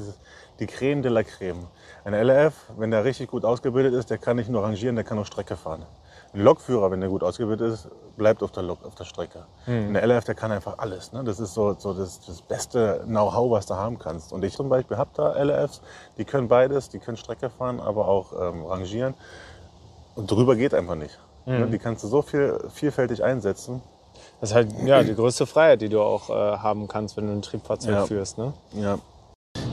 die Creme de la Creme. Ein LRF, wenn der richtig gut ausgebildet ist, der kann nicht nur rangieren, der kann auch Strecke fahren. Ein Lokführer, wenn der gut ausgebildet ist, bleibt auf der, Lok, auf der Strecke. Hm. Der LRF, der kann einfach alles. Ne? Das ist so, so das, das beste Know-how, was du haben kannst. Und ich zum Beispiel habe da LRFs, die können beides, die können Strecke fahren, aber auch ähm, rangieren. Und drüber geht einfach nicht. Hm. Ne? Die kannst du so viel, vielfältig einsetzen. Das ist halt ja, die größte Freiheit, die du auch äh, haben kannst, wenn du ein Triebfahrzeug Ja. führst. Ne? Ja.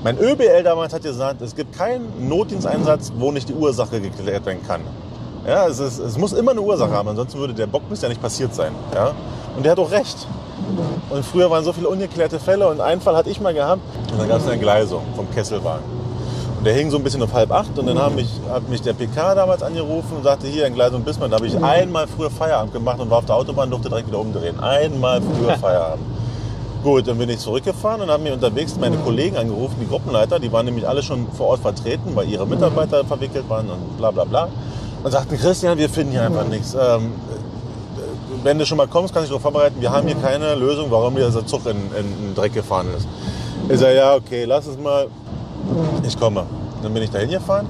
Mein ÖBL damals hat gesagt, es gibt keinen Notdiensteinsatz, wo nicht die Ursache geklärt werden kann. Ja, es, ist, es muss immer eine Ursache haben, ansonsten würde der Bockmist ja nicht passiert sein. Ja? Und der hat auch recht. Und früher waren so viele ungeklärte Fälle und einen Fall hatte ich mal gehabt. Und dann gab es eine Entgleisung vom Kesselwagen. Und der hing so ein bisschen auf halb acht und dann hat mich, hat mich der PK damals angerufen und sagte, hier Entgleisung Bismarck. Da habe ich einmal früher Feierabend gemacht und war auf der Autobahn, durfte direkt wieder umdrehen. Einmal früher [laughs] Feierabend. Gut, dann bin ich zurückgefahren und haben mir unterwegs meine Kollegen angerufen, die Gruppenleiter, die waren nämlich alle schon vor Ort vertreten, weil ihre Mitarbeiter verwickelt waren und bla bla bla. Und sagten, Christian, wir finden hier einfach nichts. Ähm, wenn du schon mal kommst, kannst du dich darauf vorbereiten, wir haben hier keine Lösung, warum dieser Zug in, in, in Dreck gefahren ist. Ich sage, ja, okay, lass es mal, ich komme. Dann bin ich da hingefahren.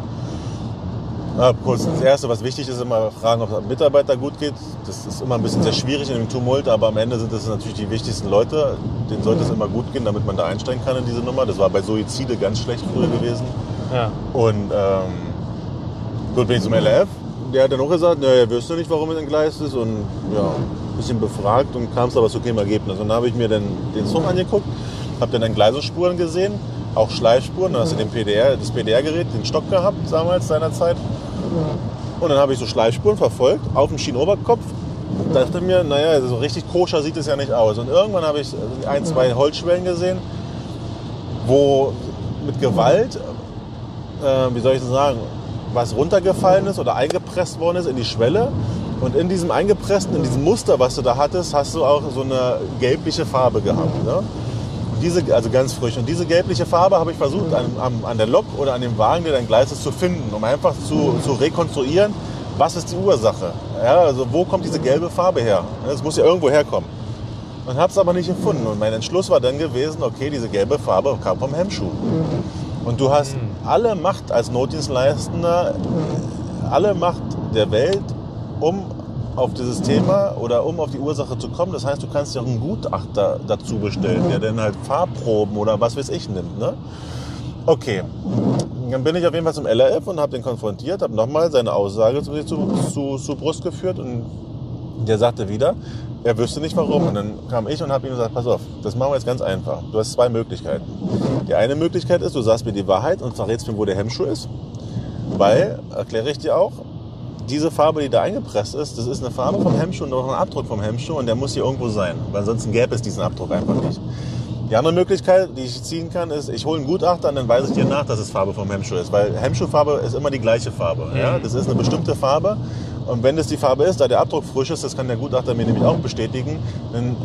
Ja, kurz, das Erste, was wichtig ist, immer fragen, ob es einem Mitarbeiter gut geht. Das ist immer ein bisschen sehr schwierig in dem Tumult, aber am Ende sind das natürlich die wichtigsten Leute. Denen sollte es immer gut gehen, damit man da einsteigen kann in diese Nummer. Das war bei Suizide ganz schlecht früher gewesen. Ja. Und ähm, gut, bin ich zum LRF. Der hat dann auch gesagt, naja, er wüsste nicht, warum es entgleist ist. Und ja, ein bisschen befragt und kam es aber zu keinem Ergebnis. Und dann habe ich mir dann den Zug angeguckt, habe dann Entgleisungsspuren gesehen, auch Schleifspuren. Dann hast du den PDR, das PDR-Gerät, den Stock gehabt damals seinerzeit. Und dann habe ich so Schleifspuren verfolgt auf dem Schienenoberkopf. Und dachte mir, naja, so richtig koscher sieht es ja nicht aus. Und irgendwann habe ich ein, zwei Holzschwellen gesehen, wo mit Gewalt, äh, wie soll ich das sagen, was runtergefallen ist oder eingepresst worden ist in die Schwelle. Und in diesem eingepressten, in diesem Muster, was du da hattest, hast du auch so eine gelbliche Farbe gehabt. Ne? Diese, also ganz frisch. Und diese gelbliche Farbe habe ich versucht an, am- an der Lok oder an dem Wagen, der dein Gleis ist, zu finden, um einfach zu, zu rekonstruieren, was ist die Ursache. Ja, also wo kommt diese gelbe Farbe her? Es muss ja irgendwo herkommen. Und habe es aber nicht gefunden. Und mein Entschluss war dann gewesen, okay, diese gelbe Farbe kam vom Hemmschuh. Und du hast alle Macht als Notdienstleistender, alle Macht der Welt, um auf dieses Thema oder um auf die Ursache zu kommen. Das heißt, du kannst dir auch einen Gutachter dazu bestellen, der dann halt Farbproben oder was weiß ich nimmt. Ne? Okay, dann bin ich auf jeden Fall zum LRF und habe den konfrontiert, habe nochmal seine Aussage zu, zu, zu, zu Brust geführt und der sagte wieder, er wüsste nicht warum. Und dann kam ich und habe ihm gesagt, pass auf, das machen wir jetzt ganz einfach. Du hast zwei Möglichkeiten. Die eine Möglichkeit ist, du sagst mir die Wahrheit und verrätst mir, wo der Hemmschuh ist. Weil, erkläre ich dir auch, diese Farbe, die da eingepresst ist, das ist eine Farbe vom Hemmschuh und auch ein Abdruck vom Hemmschuh und der muss hier irgendwo sein. Weil ansonsten gäbe es diesen Abdruck einfach nicht. Die andere Möglichkeit, die ich ziehen kann, ist, ich hole einen Gutachter und dann weise ich dir nach, dass es Farbe vom Hemmschuh ist. Weil Hemmschuhfarbe ist immer die gleiche Farbe. Ja? Das ist eine bestimmte Farbe. Und wenn das die Farbe ist, da der Abdruck frisch ist, das kann der Gutachter mir nämlich auch bestätigen, dann,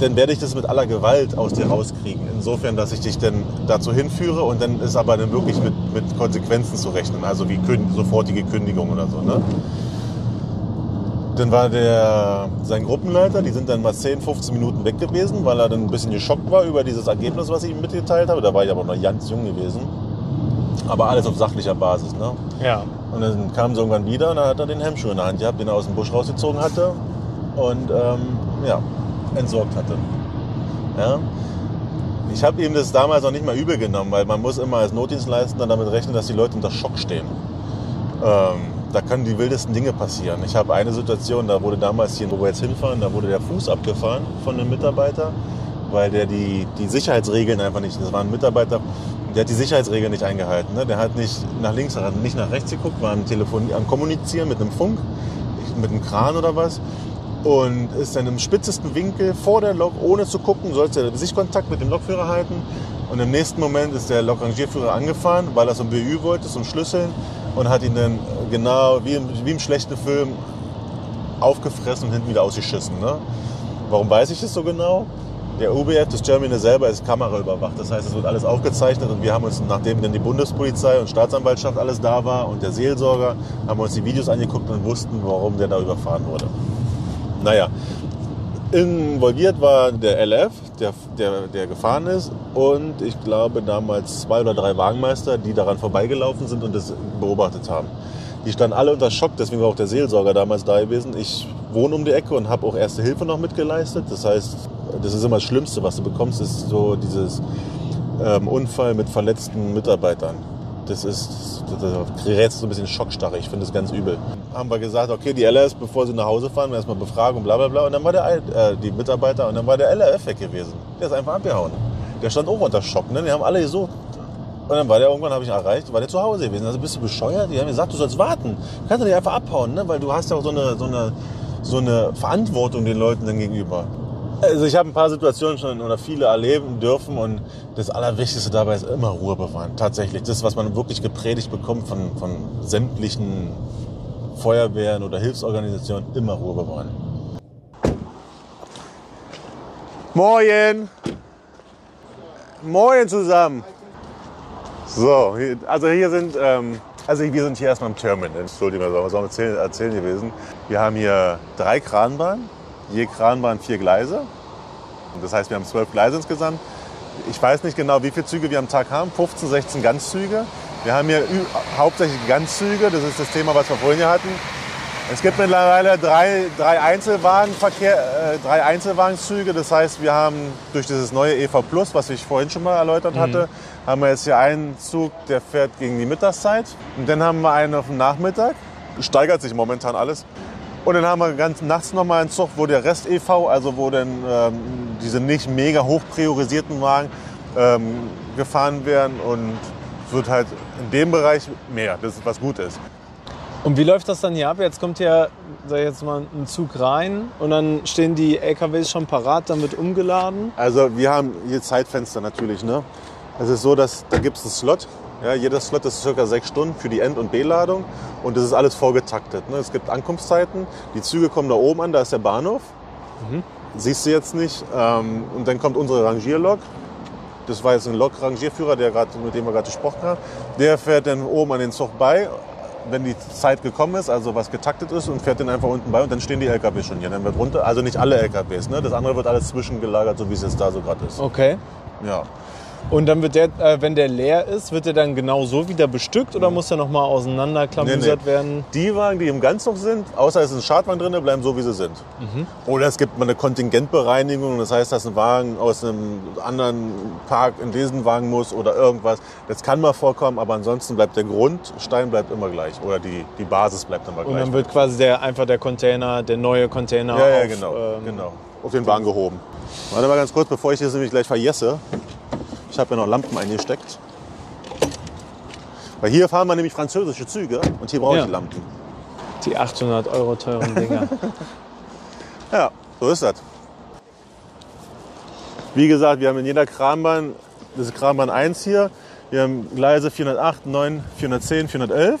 dann werde ich das mit aller Gewalt aus dir rauskriegen. Insofern, dass ich dich dann dazu hinführe und dann ist aber dann wirklich mit, mit Konsequenzen zu rechnen. Also wie kün- sofortige Kündigung oder so. Ne? Dann war der, sein Gruppenleiter, die sind dann mal 10, 15 Minuten weg gewesen, weil er dann ein bisschen geschockt war über dieses Ergebnis, was ich ihm mitgeteilt habe. Da war ich aber noch ganz jung gewesen. Aber alles auf sachlicher Basis. Ne? Ja. Und dann kam sie irgendwann wieder und dann hat er den Hemmschuh in der Hand gehabt, den er aus dem Busch rausgezogen hatte und ähm, ja, entsorgt hatte. Ja? Ich habe ihm das damals noch nicht mal übel genommen, weil man muss immer als Notdienstleistender damit rechnen, dass die Leute unter Schock stehen. Ähm, da können die wildesten Dinge passieren. Ich habe eine Situation, da wurde damals hier, wo wir jetzt hinfahren, da wurde der Fuß abgefahren von einem Mitarbeiter, weil der die, die Sicherheitsregeln einfach nicht, das war ein Mitarbeiter, der hat die Sicherheitsregeln nicht eingehalten. Ne? Der hat nicht nach links, hat nicht nach rechts geguckt, war am, Telefon, am Kommunizieren mit einem Funk, mit einem Kran oder was und ist dann im spitzesten Winkel vor der Lok, ohne zu gucken, sollte er Sichtkontakt mit dem Lokführer halten. Und im nächsten Moment ist der Lokrangierführer angefahren, weil er so ein BÜ wollte, zum Schlüsseln und hat ihn dann genau wie, im- wie im schlechten Film aufgefressen und hinten wieder ausgeschissen. Ne? Warum weiß ich das so genau? Der UBF, das Germany selber, ist kameraüberwacht. Das heißt, es wird alles aufgezeichnet und wir haben uns, nachdem dann die Bundespolizei und Staatsanwaltschaft alles da war und der Seelsorger, haben wir uns die Videos angeguckt und wussten, warum der da überfahren wurde. Naja, involviert war der LF, der, der, der gefahren ist und ich glaube damals zwei oder drei Wagenmeister, die daran vorbeigelaufen sind und das beobachtet haben. Die standen alle unter Schock, deswegen war auch der Seelsorger damals da gewesen. Ich wohne um die Ecke und habe auch Erste Hilfe noch mitgeleistet. Das heißt, das ist immer das Schlimmste, was du bekommst, ist so dieses ähm, Unfall mit verletzten Mitarbeitern. Das ist, da gerätst du so ein bisschen schockstarre. Ich finde das ganz übel. Haben wir gesagt, okay, die LRF, bevor sie nach Hause fahren, erstmal befragen und bla bla bla. Und dann war der, äh, die Mitarbeiter und dann war der LRF weg gewesen. Der ist einfach abgehauen. Der stand auch unter Schock. Ne? Die haben alle gesucht. Und dann war der irgendwann, habe ich erreicht, war der zu Hause gewesen. Also bist du bescheuert? Die haben gesagt, du sollst warten. Du kannst doch nicht einfach abhauen, ne? weil du hast ja auch so eine, so eine, so eine Verantwortung den Leuten dann gegenüber. Also ich habe ein paar Situationen schon oder viele erleben dürfen und das Allerwichtigste dabei ist immer Ruhe bewahren. Tatsächlich. Das, was man wirklich gepredigt bekommt von, von sämtlichen Feuerwehren oder Hilfsorganisationen, immer Ruhe bewahren. Moin! Moin zusammen! So, also hier sind, ähm, also wir sind hier erstmal im Terminal. Entschuldigung, was soll man erzählen, erzählen gewesen? Wir haben hier drei Kranbahnen, je Kranbahn vier Gleise. Das heißt, wir haben zwölf Gleise insgesamt. Ich weiß nicht genau, wie viele Züge wir am Tag haben. 15, 16 Ganzzüge. Wir haben hier hauptsächlich Ganzzüge. Das ist das Thema, was wir vorhin hier hatten. Es gibt mittlerweile drei, drei, Einzelwagenverkehr, äh, drei Einzelwagenzüge. Das heißt, wir haben durch dieses neue EV Plus, was ich vorhin schon mal erläutert hatte, haben wir jetzt hier einen Zug, der fährt gegen die Mittagszeit. Und dann haben wir einen auf den Nachmittag. Steigert sich momentan alles. Und dann haben wir ganz nachts nochmal einen Zug, wo der Rest EV, also wo dann ähm, diese nicht mega hoch priorisierten Wagen ähm, gefahren werden. Und es wird halt in dem Bereich mehr, das ist was gut ist. Und wie läuft das dann hier ab? Jetzt kommt ja, sag ich jetzt mal, ein Zug rein und dann stehen die LKWs schon parat, dann wird umgeladen. Also wir haben hier Zeitfenster natürlich. Ne? Es ist so, dass da gibt es einen Slot. Ja, jeder Slot ist circa sechs Stunden für die End- und B-Ladung und das ist alles vorgetaktet. Ne? Es gibt Ankunftszeiten, die Züge kommen da oben an, da ist der Bahnhof. Siehst du jetzt nicht. Ähm, und dann kommt unsere Rangierlok. Das war jetzt ein Lok-Rangierführer, der grad, mit dem wir gerade gesprochen haben. Der fährt dann oben an den Zug bei, wenn die Zeit gekommen ist, also was getaktet ist, und fährt dann einfach unten bei und dann stehen die LKWs schon hier. Dann wird runter, also nicht alle LKWs, ne? das andere wird alles zwischengelagert, so wie es jetzt da so gerade ist. Okay. Ja. Und dann wird der, äh, wenn der leer ist, wird der dann genau so wieder bestückt oder muss der nochmal auseinanderklamüsert Nee, nee. werden? Die Wagen, die im Ganzug sind, außer es ist ein Schadwagen drin, bleiben so, wie sie sind. Oder es gibt mal eine Kontingentbereinigung, das heißt, dass ein Wagen aus einem anderen Park in diesen Wagen muss oder irgendwas. Das kann mal vorkommen, aber ansonsten bleibt der Grundstein bleibt immer gleich oder die, die Basis bleibt immer Und gleich. dann wird quasi der, einfach der Container, der neue Container ja, ja, auf, genau, ähm, genau. Auf den Wagen gehoben. Warte mal ganz kurz, bevor ich das nämlich gleich vergesse. Ich habe ja noch Lampen eingesteckt. Weil hier fahren wir nämlich französische Züge und hier brauche Ja. ich Lampen. die 800 Euro teuren Dinger. [laughs] Ja, so ist das. Wie gesagt, wir haben in jeder Krambahn, das ist Krambahn 1 hier, wir haben Gleise 408, 9, 410, 411.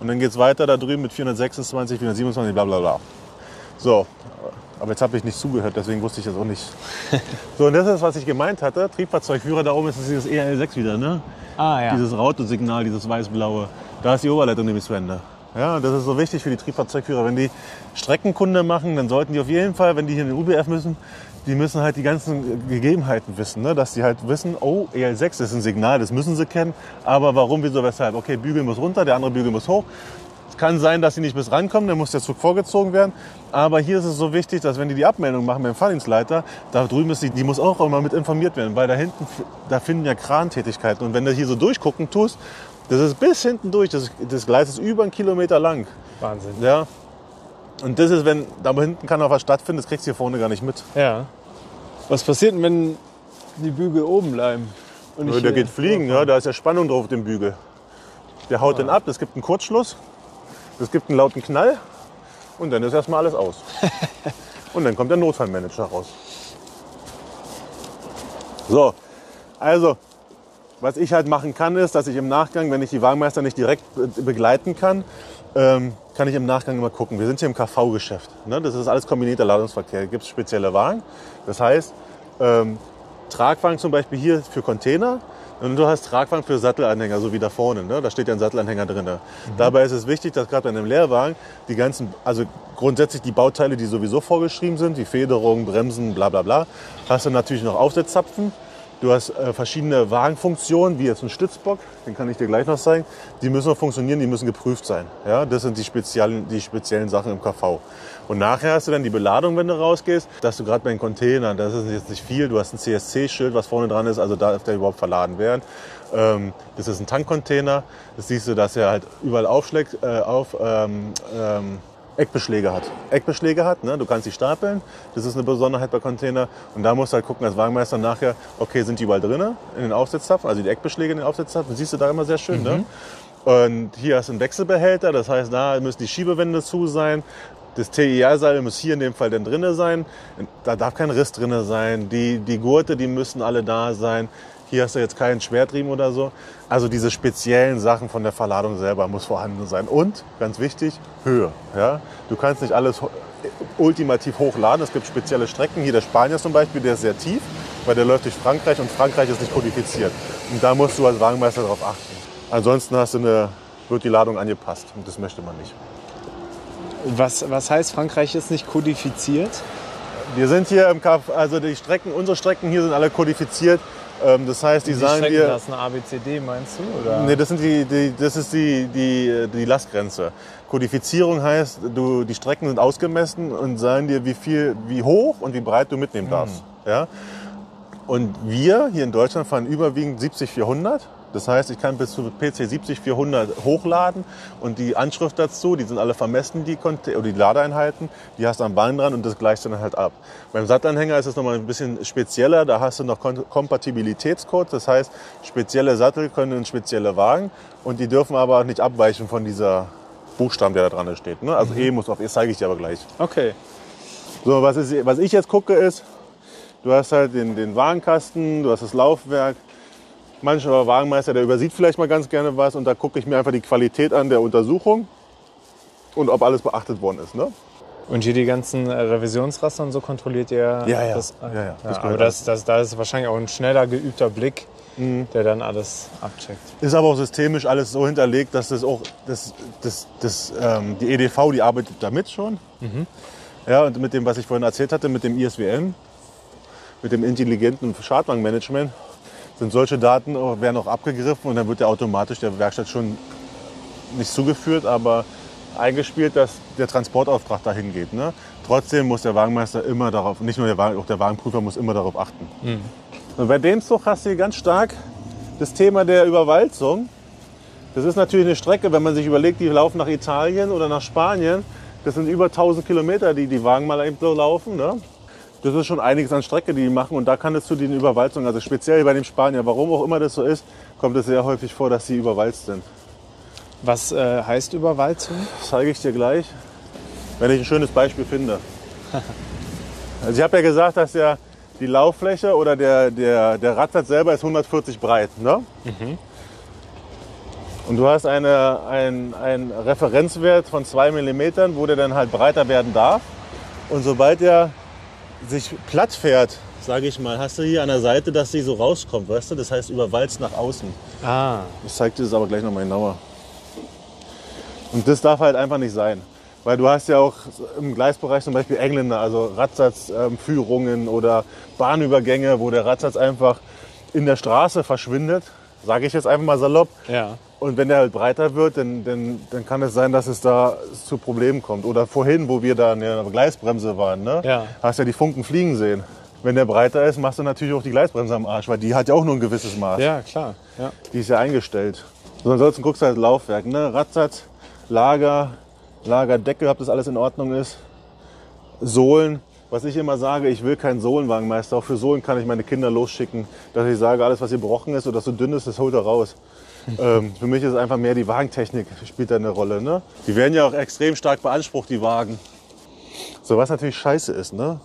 Und dann geht es weiter da drüben mit 426, 427, bla bla bla. So, aber jetzt habe ich nicht zugehört, deswegen wusste ich das auch nicht. [laughs] So, und das ist, was ich gemeint hatte. Triebfahrzeugführer, da oben ist dieses ERL6 wieder, ne? Ah ja. Dieses Rautosignal, dieses weiß-blaue. Da ist die Oberleitung nämlich zu Ende. Ja, das ist so wichtig für die Triebfahrzeugführer. Wenn die Streckenkunde machen, dann sollten die auf jeden Fall, wenn die hier in den UBF müssen, die müssen halt die ganzen Gegebenheiten wissen. Ne? Dass die halt wissen, oh, EL6 ist ein Signal, das müssen sie kennen. Aber warum, wieso, weshalb? Okay, Bügel muss runter, der andere Bügel muss hoch. Es kann sein, dass sie nicht bis rankommen, dann muss der Zug vorgezogen werden. Aber hier ist es so wichtig, dass wenn die die Abmeldung machen beim Fahrdienstleiter, da drüben ist die, die muss auch immer mit informiert werden, weil da hinten, da finden ja Krantätigkeiten. Und wenn du hier so durchgucken tust, das ist bis hinten durch, das, das Gleis ist über einen Kilometer lang. Wahnsinn. Ja. Und das ist, wenn da hinten kann noch was stattfinden, das kriegst du hier vorne gar nicht mit. Ja. Was passiert denn, wenn die Bügel oben bleiben? Und Ja, der geht fliegen, ja, da ist ja Spannung drauf auf dem Bügel. Der haut den ab, es gibt einen Kurzschluss, es gibt einen lauten Knall und dann ist erstmal alles aus. [laughs] und dann kommt der Notfallmanager raus. So, also, was ich halt machen kann, ist, dass ich im Nachgang, wenn ich die Wagenmeister nicht direkt be- begleiten kann, ähm, kann ich im Nachgang immer gucken. Wir sind hier im KV-Geschäft. Ne? Das ist alles kombinierter Ladungsverkehr. Gibt es spezielle Wagen. Das heißt, ähm, Tragwagen zum Beispiel hier für Container und du hast Tragwagen für Sattelanhänger, so wie da vorne. Ne? Da steht ja ein Sattelanhänger drin. Dabei ist es wichtig, dass gerade bei einem Leerwagen die ganzen, also grundsätzlich die Bauteile, die sowieso vorgeschrieben sind, die Federung, Bremsen, bla bla bla, hast du natürlich noch Aufsetzzapfen. Du hast äh, verschiedene Wagenfunktionen, wie jetzt ein Stützbock, den kann ich dir gleich noch zeigen. Die müssen noch funktionieren, die müssen geprüft sein. Ja, das sind die speziellen, die speziellen Sachen im KV. Und nachher hast du dann die Beladung, wenn du rausgehst, dass du gerade bei den Containern, das ist jetzt nicht viel, du hast ein CSC-Schild, was vorne dran ist, also darf der überhaupt verladen werden. Ähm, das ist ein Tankcontainer, das siehst du, dass er halt überall aufschlägt, äh, auf, ähm, ähm, Eckbeschläge hat. Eckbeschläge hat, ne? du kannst die stapeln. Das ist eine Besonderheit bei Container. Und da musst du halt gucken als Wagenmeister nachher, okay, sind die überall drin in den Aufsetzzapfen, also die Eckbeschläge in den Aufsetzzapfen. Siehst du da immer sehr schön. Ne? Und hier hast du einen Wechselbehälter, das heißt, da müssen die Schiebewände zu sein. Das TIR-Seil muss hier in dem Fall dann drinne sein. Da darf kein Riss drinne sein. Die, die Gurte, die müssen alle da sein. Hier hast du jetzt keinen Schwertriemen oder so. Also diese speziellen Sachen von der Verladung selber muss vorhanden sein. Und, ganz wichtig, Höhe. Ja? Du kannst nicht alles ultimativ hochladen. Es gibt spezielle Strecken. Hier der Spanier zum Beispiel, der ist sehr tief, weil der läuft durch Frankreich und Frankreich ist nicht kodifiziert. Und da musst du als Wagenmeister darauf achten. Ansonsten hast du eine, wird die Ladung angepasst und das möchte man nicht. Was, was heißt, Frankreich ist nicht kodifiziert? Wir sind hier im Kf, also die Strecken, unsere Strecken hier sind alle kodifiziert. Ähm, Das heißt, die, sagen dir, Streckenklassen ABCD meinst du? Oder? Nee, das, sind die, die, das ist die, die, die Lastgrenze. Kodifizierung heißt, du, die Strecken sind ausgemessen und sagen dir, wie viel, wie hoch und wie breit du mitnehmen darfst. Ja? Und wir hier in Deutschland fahren überwiegend 70 400. Das heißt, ich kann bis zu PC 70 400 hochladen und die Anschrift dazu, die sind alle vermessen, die, Conte- oder die Ladeeinheiten, die hast du am Bein dran und das gleichst du dann halt ab. Beim Sattelanhänger ist es nochmal ein bisschen spezieller, da hast du noch Kon Kompatibilitätscode, das heißt, spezielle Sattel können in spezielle Wagen und die dürfen aber nicht abweichen von dieser Buchstaben, der da dran steht. Ne? Also E muss auf E, zeige ich dir aber gleich. Okay. So, was, ist, was ich jetzt gucke ist, du hast halt den, den Wagenkasten, du hast das Laufwerk. Mancher Wagenmeister, der übersieht vielleicht mal ganz gerne was und da gucke ich mir einfach die Qualität an der Untersuchung und ob alles beachtet worden ist. Ne? Und hier die ganzen äh, Revisionsraster und so kontrolliert ihr? Ja, ja. Das, Ja, ja. Das aber gehört das, das, da ist wahrscheinlich auch ein schneller geübter Blick, Mhm. der dann alles abcheckt. Ist aber auch systemisch alles so hinterlegt, dass das auch das, das, das, ähm, die EDV, die arbeitet damit schon. Ja, und mit dem, was ich vorhin erzählt hatte, mit dem ISWN, mit dem intelligenten Schadwagenmanagement, sind solche Daten auch, werden auch abgegriffen und dann wird ja automatisch der Werkstatt schon nicht zugeführt, aber eingespielt, dass der Transportauftrag dahin geht. Ne? Trotzdem muss der Wagenmeister immer darauf, nicht nur der Wagen, auch der Wagenprüfer muss immer darauf achten. Und bei dem Zug hast du hier ganz stark das Thema der Überwalzung. Das ist natürlich eine Strecke, wenn man sich überlegt, die laufen nach Italien oder nach Spanien. Das sind über 1000 Kilometer, die die Wagen mal eben so laufen. Ne? Das ist schon einiges an Strecke, die die machen. Und da kann es zu den Überwalzungen, also speziell bei dem Spanier, warum auch immer das so ist, kommt es sehr häufig vor, dass sie überwalzt sind. Was äh, heißt Überwalzung? Das zeige ich dir gleich, wenn ich ein schönes Beispiel finde. [laughs] Also ich habe ja gesagt, dass ja die Lauffläche oder der, der, der Radsatz selber ist 140 breit. Ne? Und du hast eine, ein, einen Referenzwert von 2 mm, wo der dann halt breiter werden darf. Und sobald er sich platt fährt, sage ich mal, hast du hier an der Seite, dass sie so rauskommt, weißt du? Das heißt überwalzt nach außen. Ah. Ich zeige dir das aber gleich nochmal genauer. Und das darf halt einfach nicht sein. Weil du hast ja auch im Gleisbereich zum Beispiel Engländer, also Radsatzführungen oder Bahnübergänge, wo der Radsatz einfach in der Straße verschwindet, sage ich jetzt einfach mal salopp. Ja. Und wenn der halt breiter wird, dann, dann, dann kann es sein, dass es da zu Problemen kommt. Oder vorhin, wo wir da an der Gleisbremse waren, ne? Ja. hast ja die Funken fliegen sehen. Wenn der breiter ist, machst du natürlich auch die Gleisbremse am Arsch, weil die hat ja auch nur ein gewisses Maß. Ja, klar. Ja. Die ist ja eingestellt. So, ansonsten guckst du halt Laufwerk, ne? Radsatz, Lager, Lagerdeckel, ob das alles in Ordnung ist. Sohlen. Was ich immer sage, ich will keinen Sohlenwagenmeister. Auch für Sohlen kann ich meine Kinder losschicken, dass ich sage, alles, was hier gebrochen ist oder so dünn ist, das holt er raus. Ähm, für mich ist es einfach mehr die Wagentechnik, spielt da eine Rolle. Ne? Die werden ja auch extrem stark beansprucht, die Wagen. So, was natürlich scheiße ist, ne?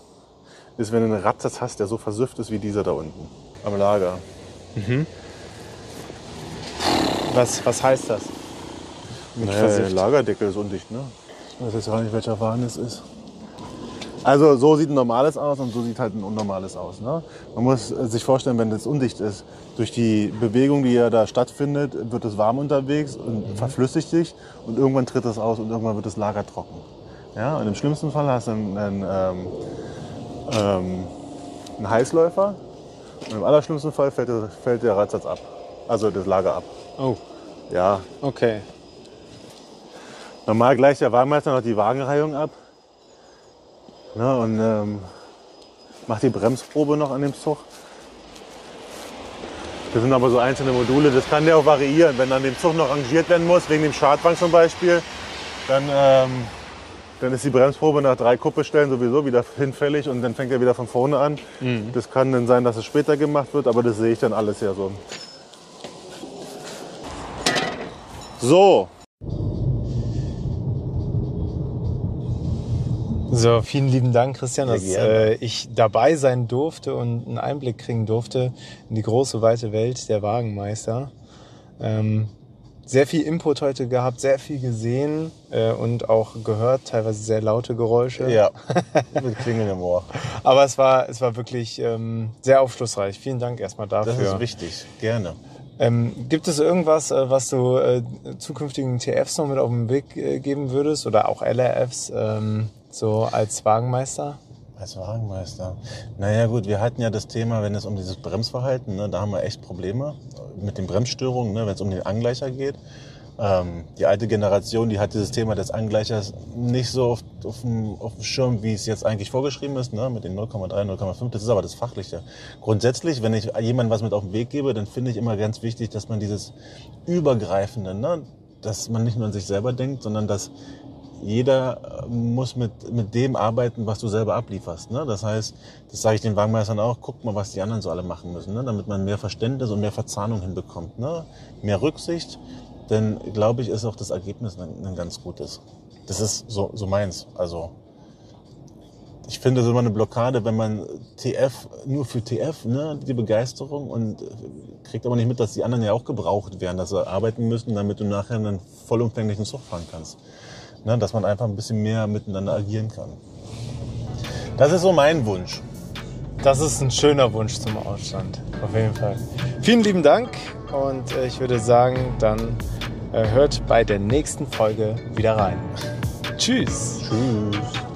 ist, wenn du einen Radsatz hast, der so versüfft ist wie dieser da unten am Lager. Was, was heißt das? Naja, der. Lagerdeckel ist undicht, ne? Ich weiß jetzt gar nicht, welcher Wagen es ist. Also so sieht ein normales aus und so sieht halt ein unnormales aus. Ne? Man muss sich vorstellen, wenn das undicht ist, durch die Bewegung, die ja da stattfindet, wird es warm unterwegs und verflüssigt sich und irgendwann tritt es aus und irgendwann wird das Lager trocken. Ja? Und im schlimmsten Fall hast du einen, einen, ähm, ähm, einen Heißläufer und im allerschlimmsten Fall fällt der, fällt der Radsatz ab, also das Lager ab. Oh, Ja, okay. Normal gleicht der Wagenmeister noch die Wagenreihung ab. Ne, und ähm, macht die Bremsprobe noch an dem Zug. Das sind aber so einzelne Module, das kann der auch variieren. Wenn an dem Zug noch rangiert werden muss, wegen dem Schadwagen zum Beispiel, dann, ähm, dann ist die Bremsprobe nach drei Kuppelstellen sowieso wieder hinfällig und dann fängt er wieder von vorne an. Das kann dann sein, dass es später gemacht wird, aber das sehe ich dann alles ja so. So, So, vielen lieben Dank, Christian, dass äh, ich dabei sein durfte und einen Einblick kriegen durfte in die große, weite Welt der Wagenmeister. Ähm, sehr viel Input heute gehabt, sehr viel gesehen äh, und auch gehört, teilweise sehr laute Geräusche. ja, [laughs] mit Klingeln im Ohr. Aber es war, es war wirklich ähm, sehr aufschlussreich. Vielen Dank erstmal dafür. Das ist wichtig, gerne. Ähm, gibt es irgendwas, äh, was du äh, zukünftigen TFs noch mit auf den Weg äh, geben würdest oder auch LRFs ähm, so als Wagenmeister? Als Wagenmeister. Naja gut, wir hatten ja das Thema, wenn es um dieses Bremsverhalten, ne, da haben wir echt Probleme mit den Bremsstörungen, ne, wenn es um den Angleicher geht. Ähm, die alte Generation, die hat dieses Thema des Angleichers nicht so auf, auf, dem, auf dem Schirm, wie es jetzt eigentlich vorgeschrieben ist, ne, mit den 0,3, 0,5. Das ist aber das Fachliche. Grundsätzlich, wenn ich jemandem was mit auf den Weg gebe, dann finde ich immer ganz wichtig, dass man dieses Übergreifende, ne, dass man nicht nur an sich selber denkt, sondern dass jeder äh, muss mit, mit dem arbeiten, was du selber ablieferst. Ne? Das heißt, das sage ich den Wagenmeistern auch, guck mal, was die anderen so alle machen müssen, ne? damit man mehr Verständnis und mehr Verzahnung hinbekommt. Ne? Mehr Rücksicht, denn glaube ich, ist auch das Ergebnis ein, ein ganz gutes. Das ist so, so meins. Also ich finde es immer eine Blockade, wenn man TF nur für TF, ne, die Begeisterung und äh, kriegt aber nicht mit, dass die anderen ja auch gebraucht werden, dass sie arbeiten müssen, damit du nachher einen vollumfänglichen Zug fahren kannst. Ne, dass man einfach ein bisschen mehr miteinander agieren kann. Das ist so mein Wunsch. Das ist ein schöner Wunsch zum Ausstand, auf jeden Fall. Vielen lieben Dank und äh, ich würde sagen, dann äh, hört bei der nächsten Folge wieder rein. Tschüss. Tschüss.